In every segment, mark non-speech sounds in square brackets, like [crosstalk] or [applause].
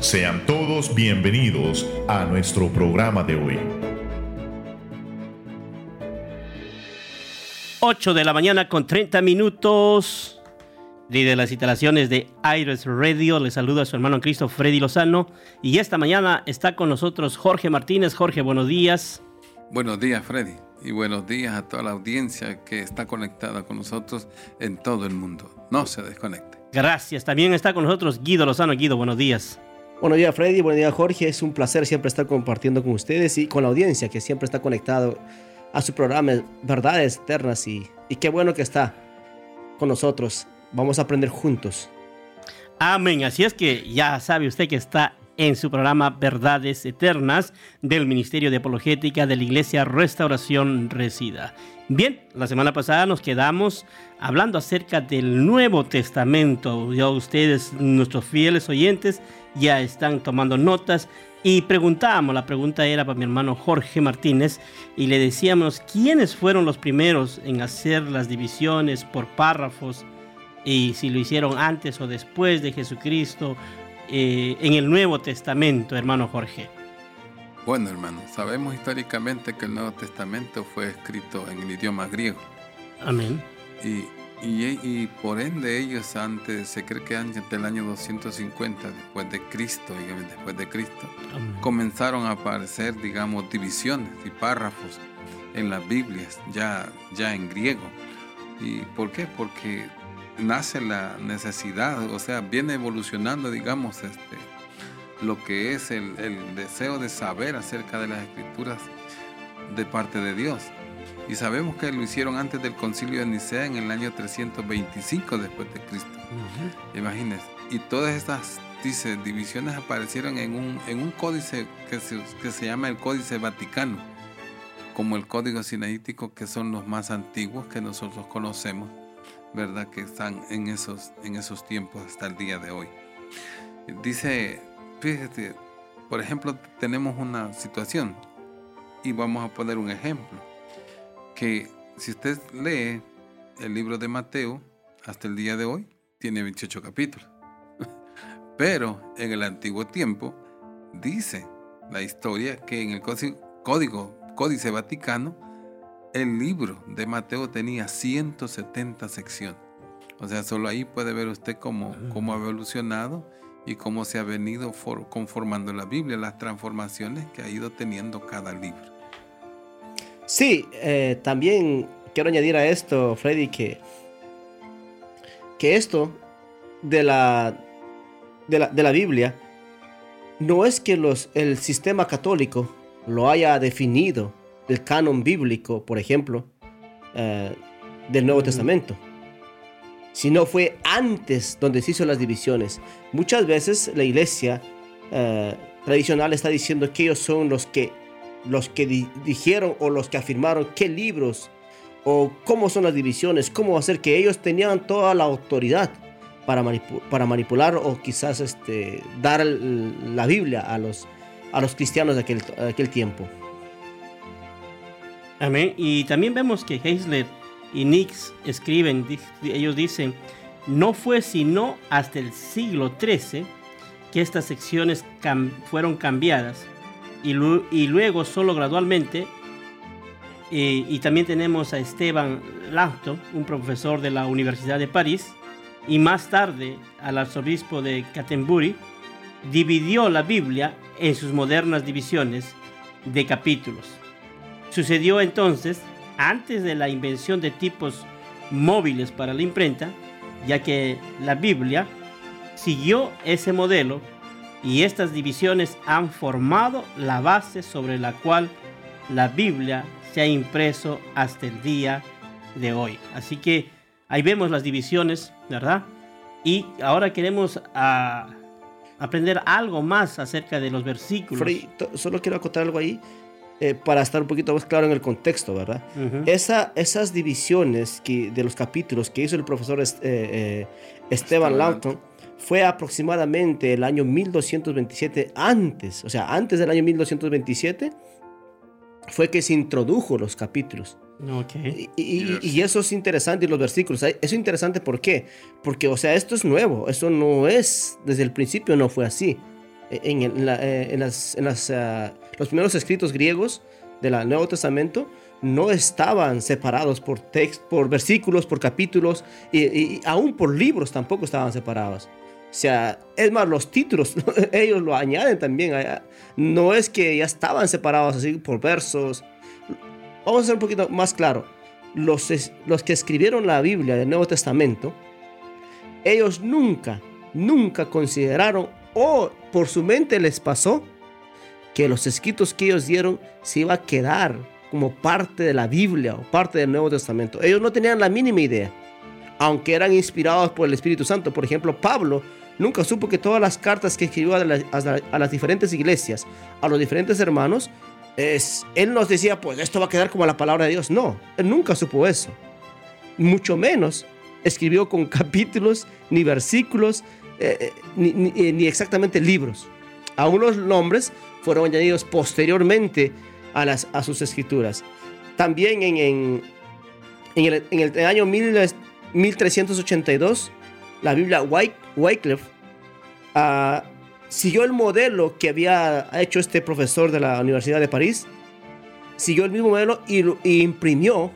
Sean todos bienvenidos a nuestro programa de hoy. 8 de la mañana con 30 minutos. De las instalaciones de Iris Radio, le saluda a su hermano Cristo Freddy Lozano. Y esta mañana está con nosotros Jorge Martínez. Jorge, buenos días. Buenos días, Freddy. Y buenos días a toda la audiencia que está conectada con nosotros en todo el mundo. No se desconecte. Gracias. También está con nosotros Guido Lozano. Guido, buenos días. Buenos días, Freddy. Buenos días, Jorge. Es un placer siempre estar compartiendo con ustedes y con la audiencia que siempre está conectado a su programa Verdades Eternas. Y, y qué bueno que está con nosotros. Vamos a aprender juntos. Amén. Así es que ya sabe usted que está en su programa Verdades Eternas del Ministerio de Apologética de la Iglesia Restauración Resida. Bien, la semana pasada nos quedamos hablando acerca del Nuevo Testamento. Ya ustedes, nuestros fieles oyentes, ya están tomando notas y preguntábamos, la pregunta era para mi hermano Jorge Martínez y le decíamos quiénes fueron los primeros en hacer las divisiones por párrafos y si lo hicieron antes o después de Jesucristo eh, en el Nuevo Testamento, hermano Jorge? Bueno, hermano, sabemos históricamente que el Nuevo Testamento fue escrito en el idioma griego. Amén. Y, y, por ende ellos antes, se cree que antes del año 250 después de Cristo, digamos, después de Cristo, comenzaron a aparecer, digamos, divisiones y párrafos en las Biblias, ya, ya en griego. ¿Y por qué? Porque nace la necesidad, o sea, viene evolucionando, digamos, este, lo que es el, deseo de saber acerca de las escrituras de parte de Dios. Y sabemos que lo hicieron antes del concilio de Nicea en el año 325 después de Cristo. Imagínense. Y todas estas dice, divisiones aparecieron en un, en un códice que se, que se llama el Códice Vaticano, como el Código Sinaítico, que son los más antiguos que nosotros conocemos ¿verdad? Que están en esos, en esos tiempos hasta el día de hoy. Dice, fíjate, por ejemplo, tenemos una situación y vamos a poner un ejemplo, que si usted lee el libro de Mateo hasta el día de hoy, tiene 28 capítulos. [laughs] Pero en el antiguo tiempo dice la historia que en el código, códice vaticano el libro de Mateo tenía 170 secciones. O sea, solo ahí puede ver usted cómo, cómo ha evolucionado y cómo se ha venido conformando la Biblia, las transformaciones que ha ido teniendo cada libro. Sí, eh, también quiero añadir a esto, Freddy, que, que esto de la, de la, de la Biblia no es que los, el sistema católico lo haya definido el canon bíblico, por ejemplo, eh, del Nuevo Testamento, sino fue antes donde se hizo las divisiones. Muchas veces la iglesia eh, tradicional está diciendo que ellos son los que, los que dijeron o los que afirmaron qué libros o cómo son las divisiones, cómo hacer que ellos tenían toda la autoridad para, para manipular o quizás este, dar la Biblia a los, a los cristianos de aquel, de aquel tiempo. Amén. Y también vemos que Heisler y Nix escriben, ellos dicen, no fue sino hasta el siglo XIII que estas secciones fueron cambiadas y, luego solo gradualmente. y también tenemos a Esteban Lauto, un profesor de la Universidad de París, y más tarde al arzobispo de Canterbury, dividió la Biblia en sus modernas divisiones de capítulos. Sucedió entonces antes de la invención de tipos móviles para la imprenta, ya que la Biblia siguió ese modelo y estas divisiones han formado la base sobre la cual la Biblia se ha impreso hasta el día de hoy. Así que ahí vemos las divisiones, ¿verdad? Y ahora queremos ah, aprender algo más acerca de los versículos. solo quiero acotar algo ahí. Eh, para estar un poquito más claro en el contexto, ¿verdad? Esa, esas divisiones que, de los capítulos que hizo el profesor eh, eh, Esteban Lawton fue aproximadamente el año 1227 antes, o sea, antes del año 1227 fue que se introdujo los capítulos. Okay. Y, y, eso es interesante, y los versículos. Eso es interesante, ¿por qué? Porque, o sea, esto es nuevo. Eso no es, desde el principio no fue así. En, eh, las, ah, los primeros escritos griegos del Nuevo Testamento no estaban separados por text, por versículos, por capítulos y, aún por libros tampoco estaban separados. O sea, es más, los títulos, [laughs] ellos lo añaden también. No es que ya estaban separados así por versos. Vamos a ser un poquito más claro. Los, los que escribieron la Biblia del Nuevo Testamento, ellos nunca, nunca consideraron o por su mente les pasó que los escritos que ellos dieron se iba a quedar como parte de la Biblia o parte del Nuevo Testamento. Ellos no tenían la mínima idea, aunque eran inspirados por el Espíritu Santo. Por ejemplo, Pablo nunca supo que todas las cartas que escribió a, las diferentes iglesias, a los diferentes hermanos, es, él nos decía, pues esto va a quedar como la palabra de Dios. No, él nunca supo eso. Mucho menos escribió con capítulos, ni versículos, eh, eh, eh, ni, exactamente libros. Los nombres fueron añadidos posteriormente a, sus escrituras. También en, el, año 1382, la Biblia Wycliffe uh, siguió el modelo que había hecho este profesor de la Universidad de París, siguió el mismo modelo y, y imprimió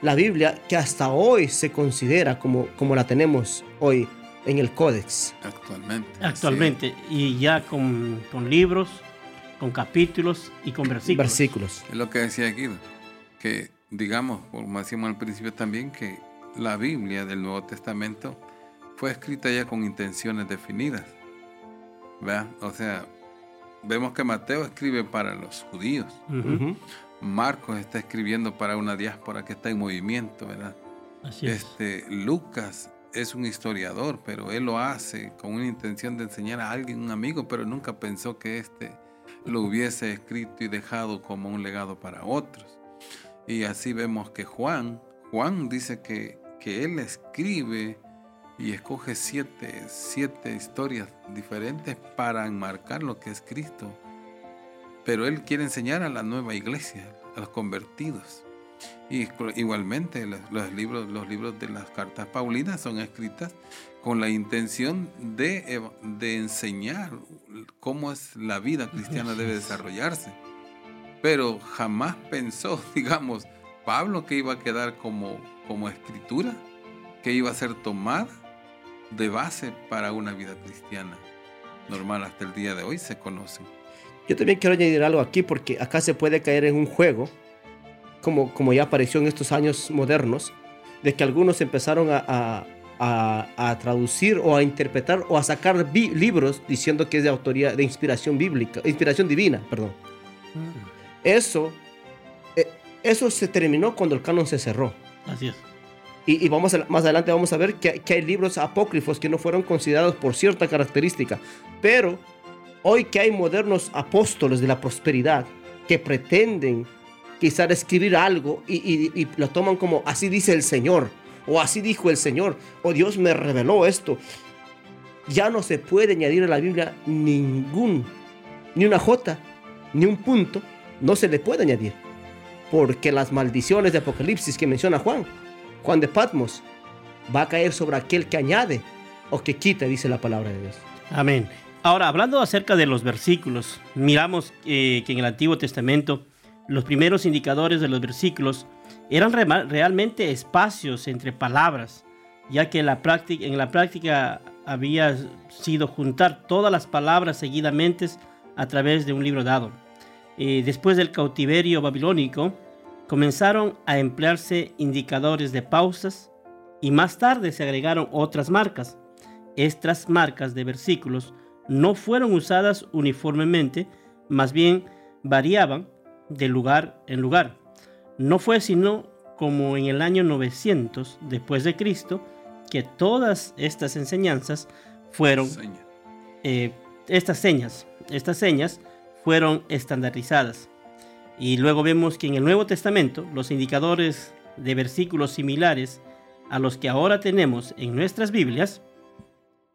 la Biblia que hasta hoy se considera como, como la tenemos hoy en el códex. Actualmente. Actualmente. Y ya con, con, libros, con capítulos y con versículos. Versículos. Es lo que decía aquí, que digamos, como decíamos al principio también, que la Biblia del Nuevo Testamento fue escrita ya con intenciones definidas. ¿Verdad? O sea, vemos que Mateo escribe para los judíos. Marcos está escribiendo para una diáspora que está en movimiento, ¿verdad? Así es. Este, Lucas es un historiador, pero él lo hace con una intención de enseñar a alguien, un amigo, pero nunca pensó que éste lo hubiese escrito y dejado como un legado para otros. Y así vemos que Juan, Juan dice que, que él escribe y escoge siete, siete historias diferentes para enmarcar lo que es Cristo. Pero él quiere enseñar a la nueva iglesia, a los convertidos. Y igualmente los, libros, los libros de las cartas paulinas son escritas con la intención de, de enseñar cómo es la vida cristiana debe desarrollarse. Pero jamás pensó, [laughs] digamos, Pablo que iba a quedar como, como escritura, que iba a ser tomada de base para una vida cristiana normal hasta el día de hoy se conocen. Yo también quiero añadir algo aquí porque acá se puede caer en un juego como, como ya apareció en estos años modernos, de que algunos empezaron a, a, traducir o a interpretar o a sacar libros diciendo que es de autoría, de inspiración bíblica, inspiración divina, perdón. Mm. Eso, eh, eso se terminó cuando el canon se cerró. Así es. Y, y vamos más adelante vamos a ver que, que hay libros apócrifos que no fueron considerados por cierta característica. Pero hoy que hay modernos apóstoles de la prosperidad que pretenden quizás escribir algo y, lo toman como así dice el Señor, o así dijo el Señor, o Dios me reveló esto. Ya no se puede añadir a la Biblia ningún, ni una J, ni un punto, no se le puede añadir. Porque las maldiciones de Apocalipsis que menciona Juan, Juan de Patmos, va a caer sobre aquel que añade o que quita, dice la palabra de Dios. Amén. Ahora, hablando acerca de los versículos, miramos eh, que en el Antiguo Testamento los primeros indicadores de los versículos eran realmente espacios entre palabras, ya que en la, práctica, había sido juntar todas las palabras seguidamente a través de un libro dado. Eh, después del cautiverio babilónico, comenzaron a emplearse indicadores de pausas y más tarde se agregaron otras marcas. Estas marcas de versículos no fueron usadas uniformemente, más bien variaban de lugar en lugar. No fue sino como en el año 900 después de Cristo que todas estas enseñanzas fueron eh, estas señas, estas señas fueron estandarizadas. Y luego vemos que en el Nuevo Testamento los indicadores de versículos similares a los que ahora tenemos en nuestras Biblias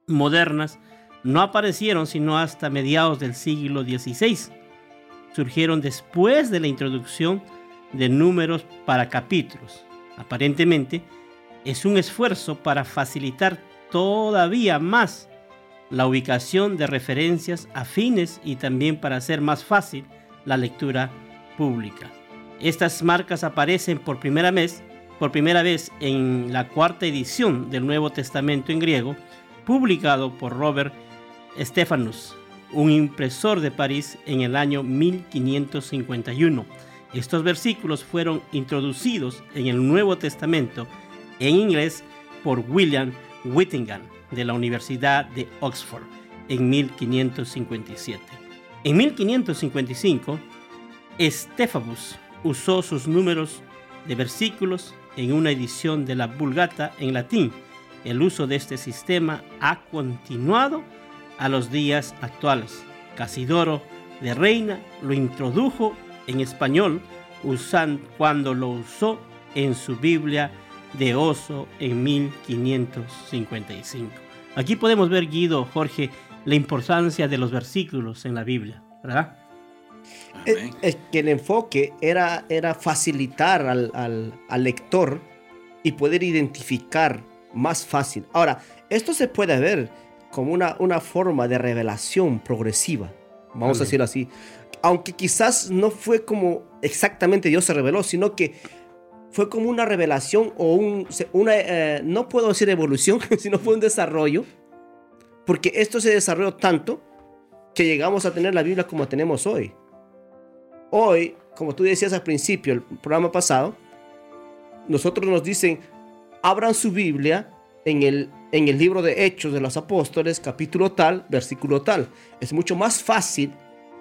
modernas no aparecieron sino hasta mediados del siglo XVI surgieron después de la introducción de números para capítulos. Aparentemente, es un esfuerzo para facilitar todavía más la ubicación de referencias afines y también para hacer más fácil la lectura pública. Estas marcas aparecen por primera vez, por primera vez en la cuarta edición del Nuevo Testamento en griego, publicado por Robert Stephanus, un impresor de París en el año 1551. Estos versículos fueron introducidos en el Nuevo Testamento en inglés por William Whittingham de la Universidad de Oxford en 1557. En 1555, Estefabus usó sus números de versículos en una edición de la Vulgata en latín. El uso de este sistema ha continuado a los días actuales. Casidoro de Reina lo introdujo en español usando, cuando lo usó en su Biblia de Oso en 1555. Aquí podemos ver, Guido, Jorge, la importancia de los versículos en la Biblia, ¿verdad? Es, que el enfoque era, era facilitar al, lector y poder identificar más fácil. Ahora, esto se puede ver como una, una forma de revelación progresiva, vamos a decirlo así. Aunque quizás no fue como exactamente Dios se reveló, sino que fue como una revelación o un, una, eh, no puedo decir evolución, [laughs] sino fue un desarrollo, porque esto se desarrolló tanto que llegamos a tener la Biblia como tenemos hoy. Hoy, como tú decías al principio, el programa pasado, nosotros nos dicen, abran su Biblia en el, en el libro de Hechos de los Apóstoles, capítulo tal, versículo tal. Es mucho más fácil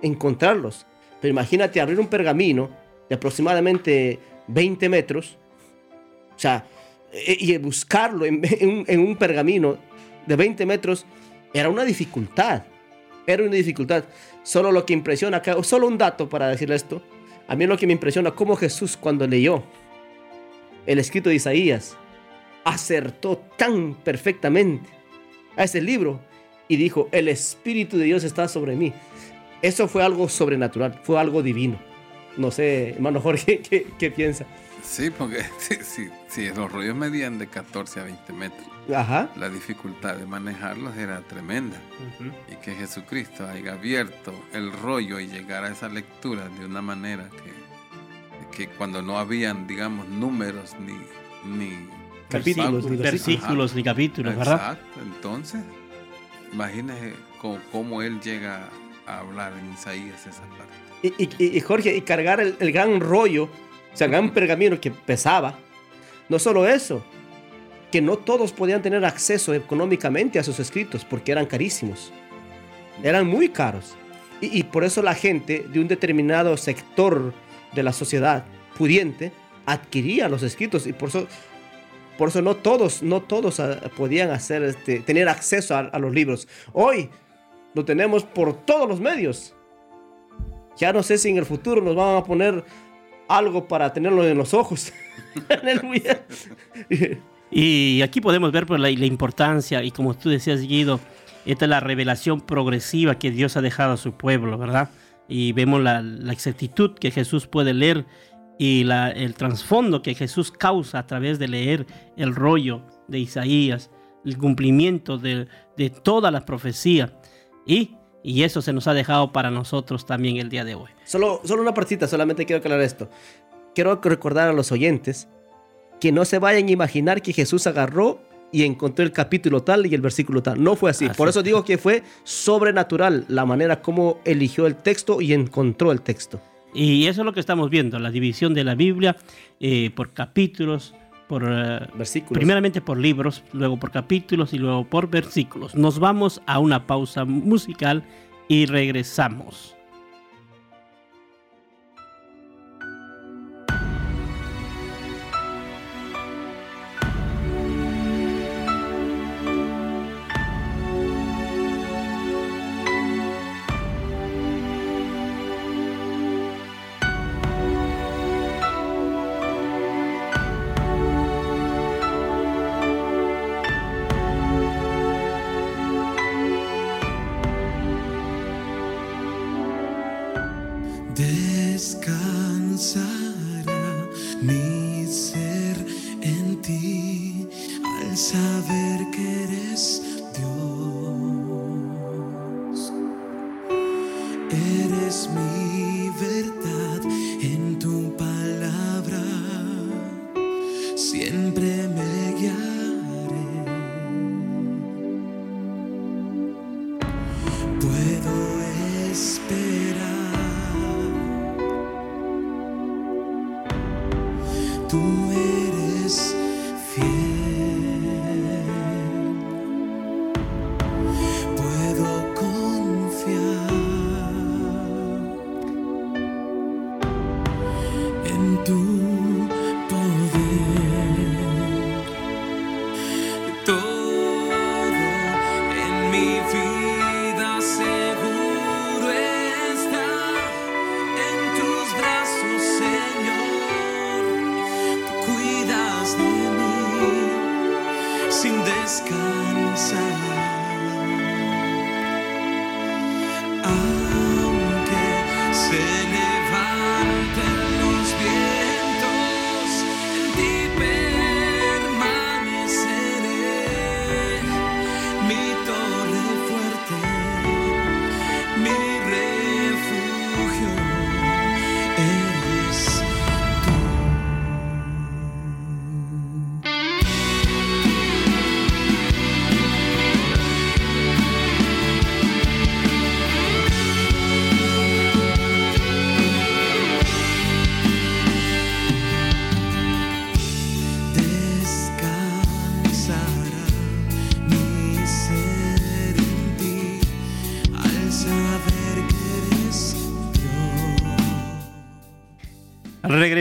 encontrarlos. Pero imagínate abrir un pergamino de aproximadamente 20 metros, o sea, e, y buscarlo en, [laughs] un, pergamino de 20 metros era una dificultad. Era una dificultad. Solo lo que impresiona, solo un dato para decirle esto. A mí lo que me impresiona, cómo Jesús cuando leyó el escrito de Isaías, acertó tan perfectamente a ese libro y dijo, el Espíritu de Dios está sobre mí. Eso fue algo sobrenatural, fue algo divino. No sé, hermano Jorge, [laughs] ¿qué, piensa? Sí, porque [laughs] si los rollos medían de 14 a 20 metros. La dificultad de manejarlos era tremenda. Y que Jesucristo haya abierto el rollo y llegar a esa lectura de una manera que, que cuando no habían, digamos, números ni, ni capítulos, ni versículos, ni capítulos, ¿verdad? Exacto. Entonces, imagínese cómo, cómo él llega a hablar en Isaías esa parte. Y, Jorge, y cargar el, gran rollo, o sea, el gran pergamino que pesaba. No solo eso, que no todos podían tener acceso económicamente a sus escritos porque eran carísimos. Eran muy caros. Y, por eso la gente de un determinado sector de la sociedad pudiente adquiría los escritos. Y por eso, por eso no todos, no todos ah, podían hacer, este, tener acceso a los libros. Hoy lo tenemos por todos los medios. Ya no sé si en el futuro nos van a poner algo para tenerlo en los ojos. [laughs] [laughs] y aquí podemos ver pues, la, importancia, y como tú decías, Guido, esta es la revelación progresiva que Dios ha dejado a su pueblo, ¿verdad? Y vemos la, exactitud que Jesús puede leer y el trasfondo que Jesús causa a través de leer el rollo de Isaías, el cumplimiento de, de toda la profecía. Y y eso se nos ha dejado para nosotros también el día de hoy. Solo, solo una partita, solamente quiero aclarar esto. Quiero recordar a los oyentes que no se vayan a imaginar que Jesús agarró y encontró el capítulo tal y el versículo tal. No fue así. Por eso digo que fue sobrenatural la manera como eligió el texto y encontró el texto. Y eso es lo que estamos viendo, la división de la Biblia eh, por capítulos, por eh, versículos. Primeramente por libros, luego por capítulos y luego por versículos. Nos vamos a una pausa musical y regresamos.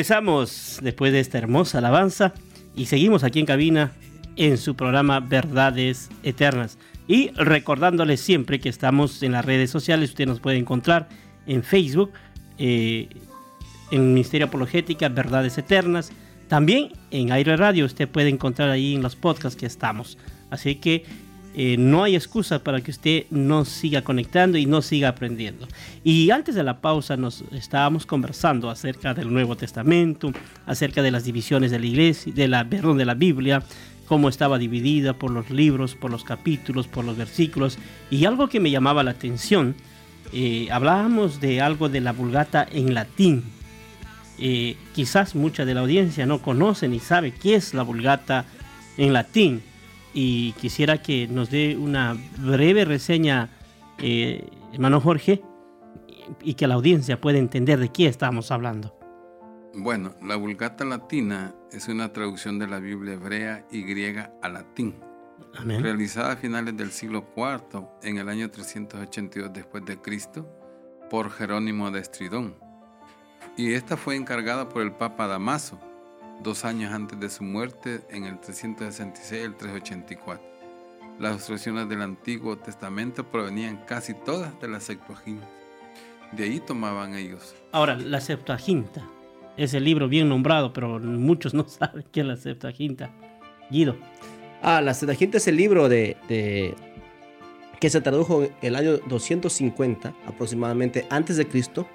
Regresamos después de esta hermosa alabanza y seguimos aquí en cabina en su programa Verdades Eternas. Y recordándoles siempre que estamos en las redes sociales, usted nos puede encontrar en Facebook, eh, en Ministerio Apologética, Verdades Eternas. También en Aire Radio usted puede encontrar ahí en los podcasts que estamos. Así que eh, no hay excusa para que usted no siga conectando y no siga aprendiendo. Y antes de la pausa nos estábamos conversando acerca del Nuevo Testamento, acerca de las divisiones de la iglesia, de la, perdón, de la Biblia, cómo estaba dividida por los libros, por los capítulos, por los versículos. Y algo que me llamaba la atención, eh, hablábamos de algo de la Vulgata en latín. Eh, quizás mucha de la audiencia no conoce ni sabe qué es la Vulgata en latín y quisiera que nos dé una breve reseña, eh, hermano Jorge, y que la audiencia pueda entender de qué estamos hablando. Bueno, la Vulgata Latina es una traducción de la Biblia hebrea y griega a latín, realizada a finales del siglo IV, en el año 382 después de Cristo, por Jerónimo de Estridón. Y esta fue encargada por el Papa Damaso, dos años antes de su muerte en el 366 y el 384. Las instrucciones del Antiguo Testamento provenían casi todas de la Septuaginta. De ahí tomaban ellos. Ahora, la Septuaginta es el libro bien nombrado, pero muchos no [laughs] saben qué es la Septuaginta. Guido. Ah, la Septuaginta es el libro de, que se tradujo en el año 250 aproximadamente antes de Cristo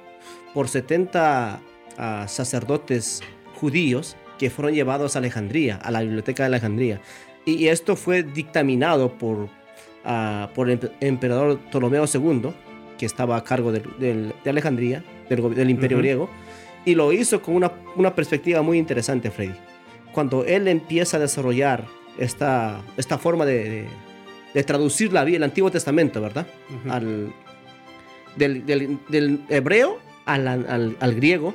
por 70 ah, sacerdotes judíos que fueron llevados a Alejandría, a la biblioteca de Alejandría. Y, esto fue dictaminado por, uh, por el emperador Ptolomeo II, que estaba a cargo de, Alejandría, del, imperio griego, y lo hizo con una, una, perspectiva muy interesante, Freddy. Cuando él empieza a desarrollar esta, esta forma de, de, traducir la, el Antiguo Testamento, ¿verdad? al, del, del, hebreo al, al, al griego,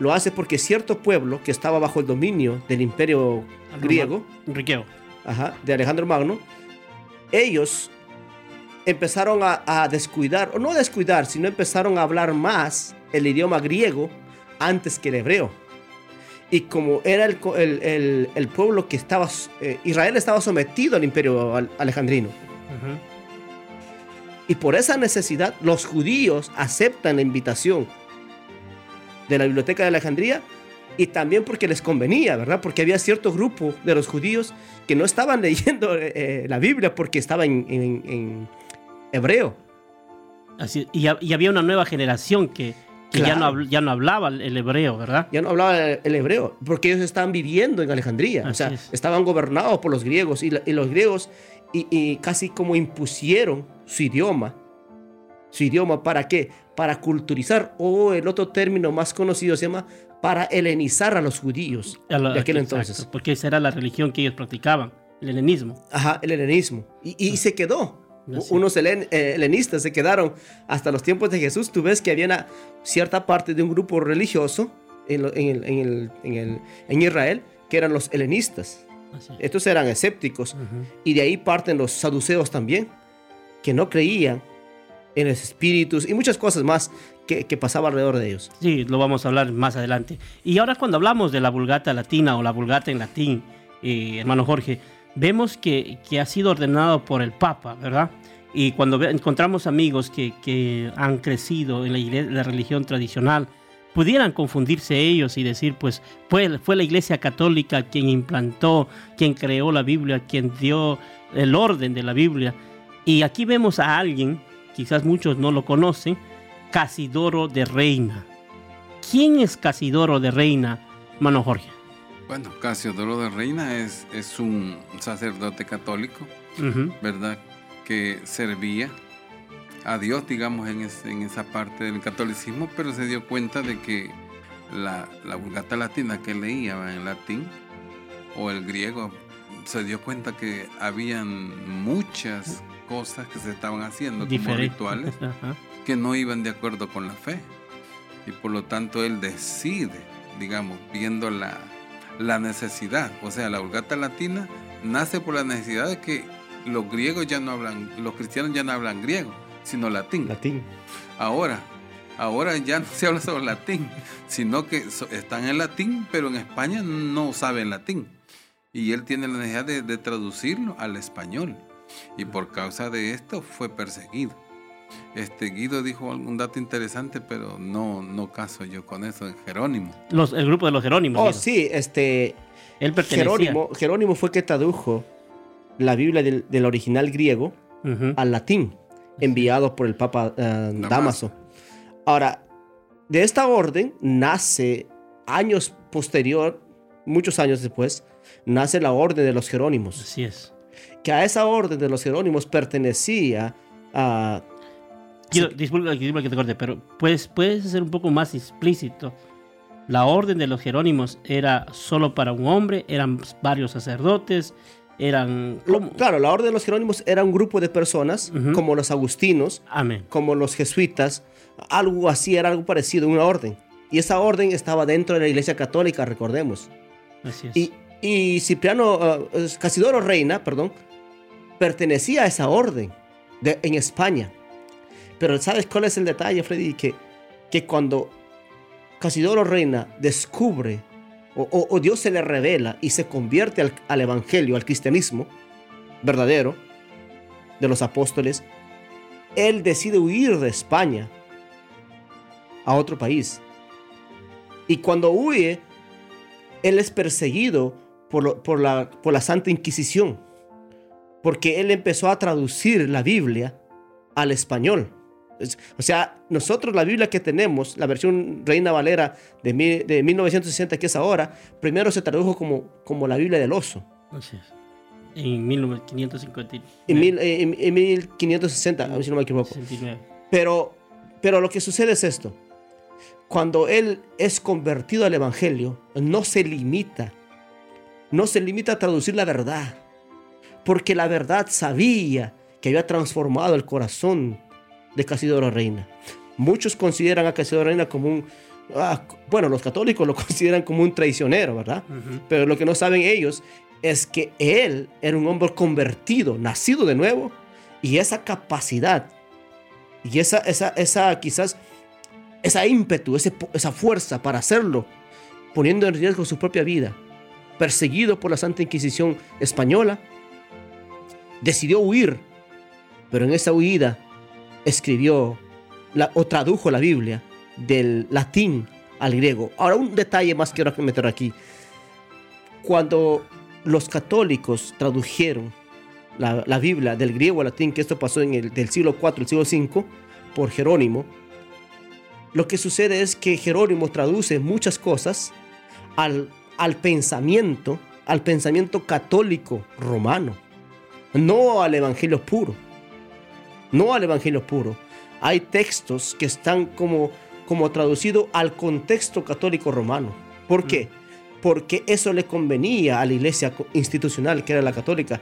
lo hace porque cierto pueblo que estaba bajo el dominio del imperio griego, de Alejandro Magno, ellos empezaron a, descuidar, o no descuidar, sino empezaron a hablar más el idioma griego antes que el hebreo. Y como era el, pueblo que estaba, eh, Israel estaba sometido al imperio alejandrino. Y por esa necesidad los judíos aceptan la invitación de la Biblioteca de Alejandría y también porque les convenía, ¿verdad? Porque había cierto grupo de los judíos que no estaban [laughs] leyendo eh, eh, la Biblia porque estaba en, hebreo. Así, y, había una nueva generación que, ya, no, ya no hablaba el hebreo, ¿verdad? Ya no hablaba el hebreo, porque ellos estaban viviendo en Alejandría, o sea, estaban gobernados por los griegos y, los griegos y, casi como impusieron su idioma. ¿Su idioma para qué? para culturizar, o el otro término más conocido se llama para helenizar a los judíos de aquel entonces. Porque esa era la religión que ellos practicaban, el helenismo. Ajá, el helenismo. Y, se quedó. Unos eh, helenistas se quedaron hasta los tiempos de Jesús. Tú ves que había una cierta parte de un grupo religioso en, en, Israel que eran los helenistas. Estos eran escépticos. Y de ahí parten los saduceos también, que no creían en los espíritus y muchas cosas más que, que, pasaba alrededor de ellos. Sí, lo vamos a hablar más adelante. Y ahora cuando hablamos de la vulgata latina o la vulgata en latín, eh, hermano Jorge, vemos que, que ha sido ordenado por el Papa, ¿verdad? Y cuando encontramos amigos que, que, han crecido en la, iglesia, la religión tradicional, pudieran confundirse ellos y decir, pues fue, fue la iglesia católica quien implantó, quien creó la Biblia, quien dio el orden de la Biblia. Y aquí vemos a alguien, quizás muchos no lo conocen, Casidoro de Reina. ¿Quién es Casidoro de Reina, mano Jorge? Bueno, Casidoro de Reina es, es un sacerdote católico, ¿verdad? Que servía a Dios, digamos, en, en, esa parte del catolicismo, pero se dio cuenta de que la, la vulgata latina que leía en latín o el griego, se dio cuenta que habían muchas cosas que se estaban haciendo como rituales [laughs] que no iban de acuerdo con la fe. Y por lo tanto él decide, digamos, viendo la, la necesidad, o sea, la vulgata latina nace por la necesidad de que los griegos ya no hablan, los cristianos ya no hablan griego, sino latín. Latín. Ahora, ahora ya no se habla solo latín, sino que están en latín, pero en España no saben latín. Y él tiene la necesidad de, de traducirlo al español. Y por causa de esto fue perseguido. Este Guido dijo un dato interesante, pero no, no caso yo con eso, en Jerónimo. Los, el grupo de los Jerónimos. Oh, sí, este. Él Jerónimo, Jerónimo fue que tradujo la Biblia del, del original griego al latín enviado por el Papa uh, Damaso. Ahora, de esta orden nace años posterior, muchos años después, nace la orden de los Jerónimos. Así es. Que a esa orden de los Jerónimos pertenecía a... Quiero, disculpa, disculpa, que te corte, pero puedes, puedes ser un poco más explícito. La orden de los Jerónimos era solo para un hombre, eran varios sacerdotes, eran... Claro, la orden de los jerónimos era un grupo de personas, como los agustinos, Amén. como los jesuitas, algo así, era algo parecido, una orden. Y esa orden estaba dentro de la iglesia católica, recordemos. Así es. Y, y Cipriano, uh, Casidoro Reina, perdón, pertenecía a esa orden de, en España. Pero ¿sabes cuál es el detalle, Freddy? Que, que cuando Casidoro Reina descubre o, Dios se le revela y se convierte al, evangelio, al cristianismo verdadero de los apóstoles, él decide huir de España a otro país. Y cuando huye, él es perseguido por, por, la, por la Santa Inquisición, porque él empezó a traducir la Biblia al español. O sea, nosotros la Biblia que tenemos, la versión Reina Valera de, de 1960 que es ahora, primero se tradujo como, como la Biblia del oso. Así es. En 1550. En, en, 1560, a ver si no me equivoco. 69. Pero, pero lo que sucede es esto. Cuando él es convertido al Evangelio, no se limita. No se limita a traducir la verdad. Porque la verdad sabía que había transformado el corazón de Casidoro Reina. Muchos consideran a Casidoro Reina como un, ah, bueno, los católicos lo [laughs] consideran como un traicionero, ¿verdad? Pero lo que no saben ellos es que él era un hombre convertido, nacido de nuevo, y esa capacidad, y esa, esa, esa quizás, esa ímpetu, esa fuerza para hacerlo, poniendo en riesgo su propia vida, perseguido por la Santa Inquisición española, decidió huir, pero en esa huida escribió o tradujo la Biblia del latín al griego. Ahora, un detalle más quiero meter aquí. Cuando los católicos tradujeron la, Biblia del griego al latín, que esto pasó en el del siglo IV al siglo V, por Jerónimo, lo que sucede es que Jerónimo traduce muchas cosas al pensamiento, al pensamiento católico romano, no al evangelio puro no al Evangelio puro. Hay textos que están como, como traducidos al contexto católico romano. ¿Por qué? Porque eso le convenía a la iglesia institucional, que era la católica.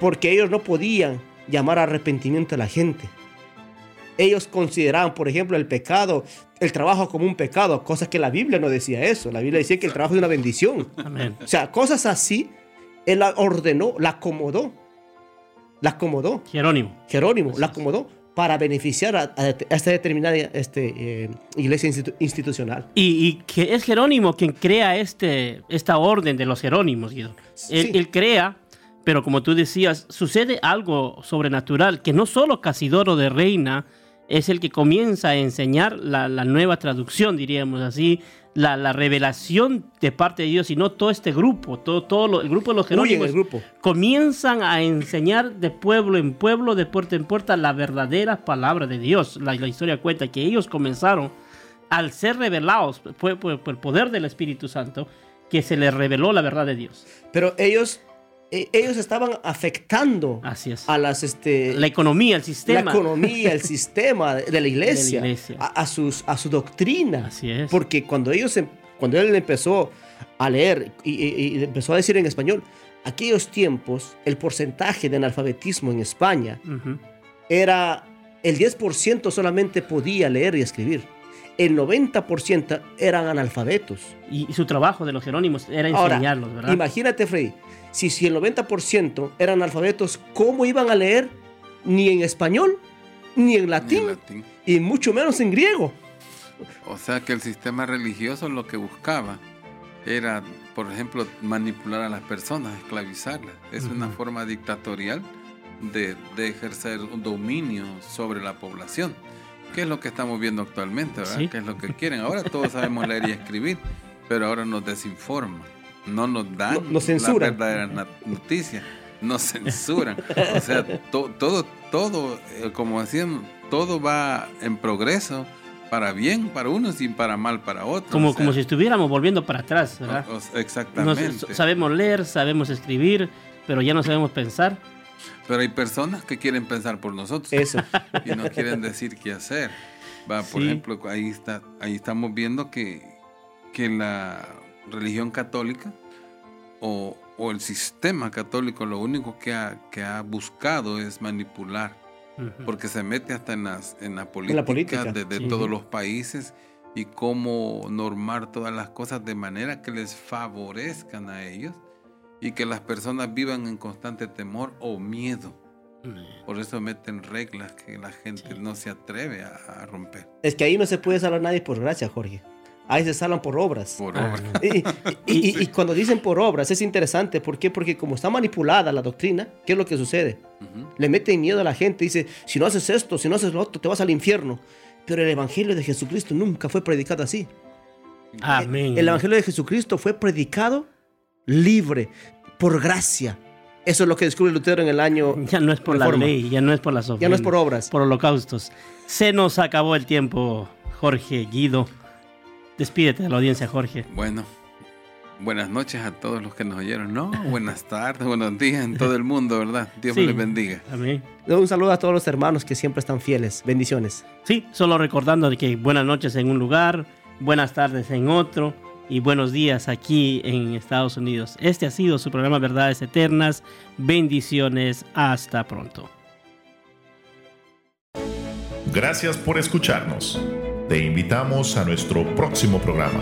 Porque ellos no podían llamar a arrepentimiento a la gente. Ellos consideraban, por ejemplo, el pecado, el trabajo como un pecado, cosas que la Biblia no decía eso. La Biblia decía que el trabajo es una bendición. O sea, cosas así, él la ordenó, la acomodó la acomodó. Jerónimo. Jerónimo, la acomodó para beneficiar a, esta determinada este, eh, iglesia institucional. Y, que es Jerónimo quien crea este, esta orden de los Jerónimos, Él, él, crea Pero como tú decías, sucede algo sobrenatural, que no solo Casidoro de Reina es el que comienza a enseñar la, nueva traducción, diríamos así, la, revelación de parte de Dios, sino todo este grupo, todo, todo el grupo de los jerónimos, grupo. comienzan a enseñar de pueblo en pueblo, de puerta en puerta, la verdadera palabra de Dios. La, historia cuenta que ellos comenzaron, al ser revelados por, por el poder del Espíritu Santo, que se les reveló la verdad de Dios. Pero ellos e, ellos estaban afectando a las este la economía, el sistema, la economía, el [laughs] sistema de la iglesia, A, sus a su doctrina. Así es. Porque cuando ellos em, cuando él empezó a leer y, empezó a decir en español, aquellos tiempos el porcentaje de analfabetismo en España era el 10% solamente podía leer y escribir. El 90% eran analfabetos. Y, su trabajo de los jerónimos era enseñarlos, ¿verdad? Imagínate, Freddy, si, si el 90% eran analfabetos, ¿cómo iban a leer ni en español, ni en latín, y mucho menos en griego? O sea que el sistema religioso lo que buscaba era, por ejemplo, manipular a las personas, esclavizarlas. Es una forma dictatorial de, ejercer un dominio sobre la población. ¿Qué es lo que estamos viendo actualmente? ¿verdad? ¿Qué es lo que quieren? Ahora todos sabemos leer y escribir, pero ahora nos desinforman no nos dan no, la verdadera noticia, nos censuran. o sea, todo, todo, eh, como decían, todo va en progreso para bien para unos y para mal para otros. Como, como si estuviéramos volviendo para atrás, ¿verdad? exactamente. sabemos leer, sabemos escribir, pero ya no sabemos pensar. Pero hay personas que quieren pensar por nosotros. Eso. Y no quieren decir qué hacer. Va, por ejemplo, ahí está, ahí estamos viendo que, que la religión católica o, el sistema católico lo único que ha, que ha buscado es manipular, porque se mete hasta en, las, en la política, de, todos los países y cómo normar todas las cosas de manera que les favorezcan a ellos y que las personas vivan en constante temor o miedo. Por eso meten reglas que la gente no se atreve a, a, romper. Es que ahí no se puede salvar nadie por gracia, Jorge ahí se salvan por obras. Por obras. [laughs] Y, cuando dicen por obras es interesante. ¿Por qué? Porque como está manipulada la doctrina, ¿qué es lo que sucede? Le meten miedo a la gente. Dice, si no haces esto, si no haces lo otro, te vas al infierno. Pero el Evangelio de Jesucristo nunca fue predicado así. Amén. El Evangelio de Jesucristo fue predicado libre, por gracia. Eso es lo que descubre Lutero en el año. [laughs] Ya no es por la ley, ya no es por las Ya no es por obras. Por holocaustos. Se nos acabó el tiempo, Jorge Guido. Despídete de la audiencia, Jorge. Bueno, buenas noches a todos los que nos oyeron. No, [laughs] buenas tardes, buenos días en todo el mundo, ¿verdad? Dios les bendiga. Amén. Un saludo a todos los hermanos que siempre están fieles. Bendiciones. Sí, solo recordando que buenas noches en un lugar, buenas tardes en otro y buenos días aquí en Estados Unidos. Este ha sido su programa Verdades Eternas. Bendiciones. Hasta pronto. Gracias por escucharnos. Te invitamos a nuestro próximo programa.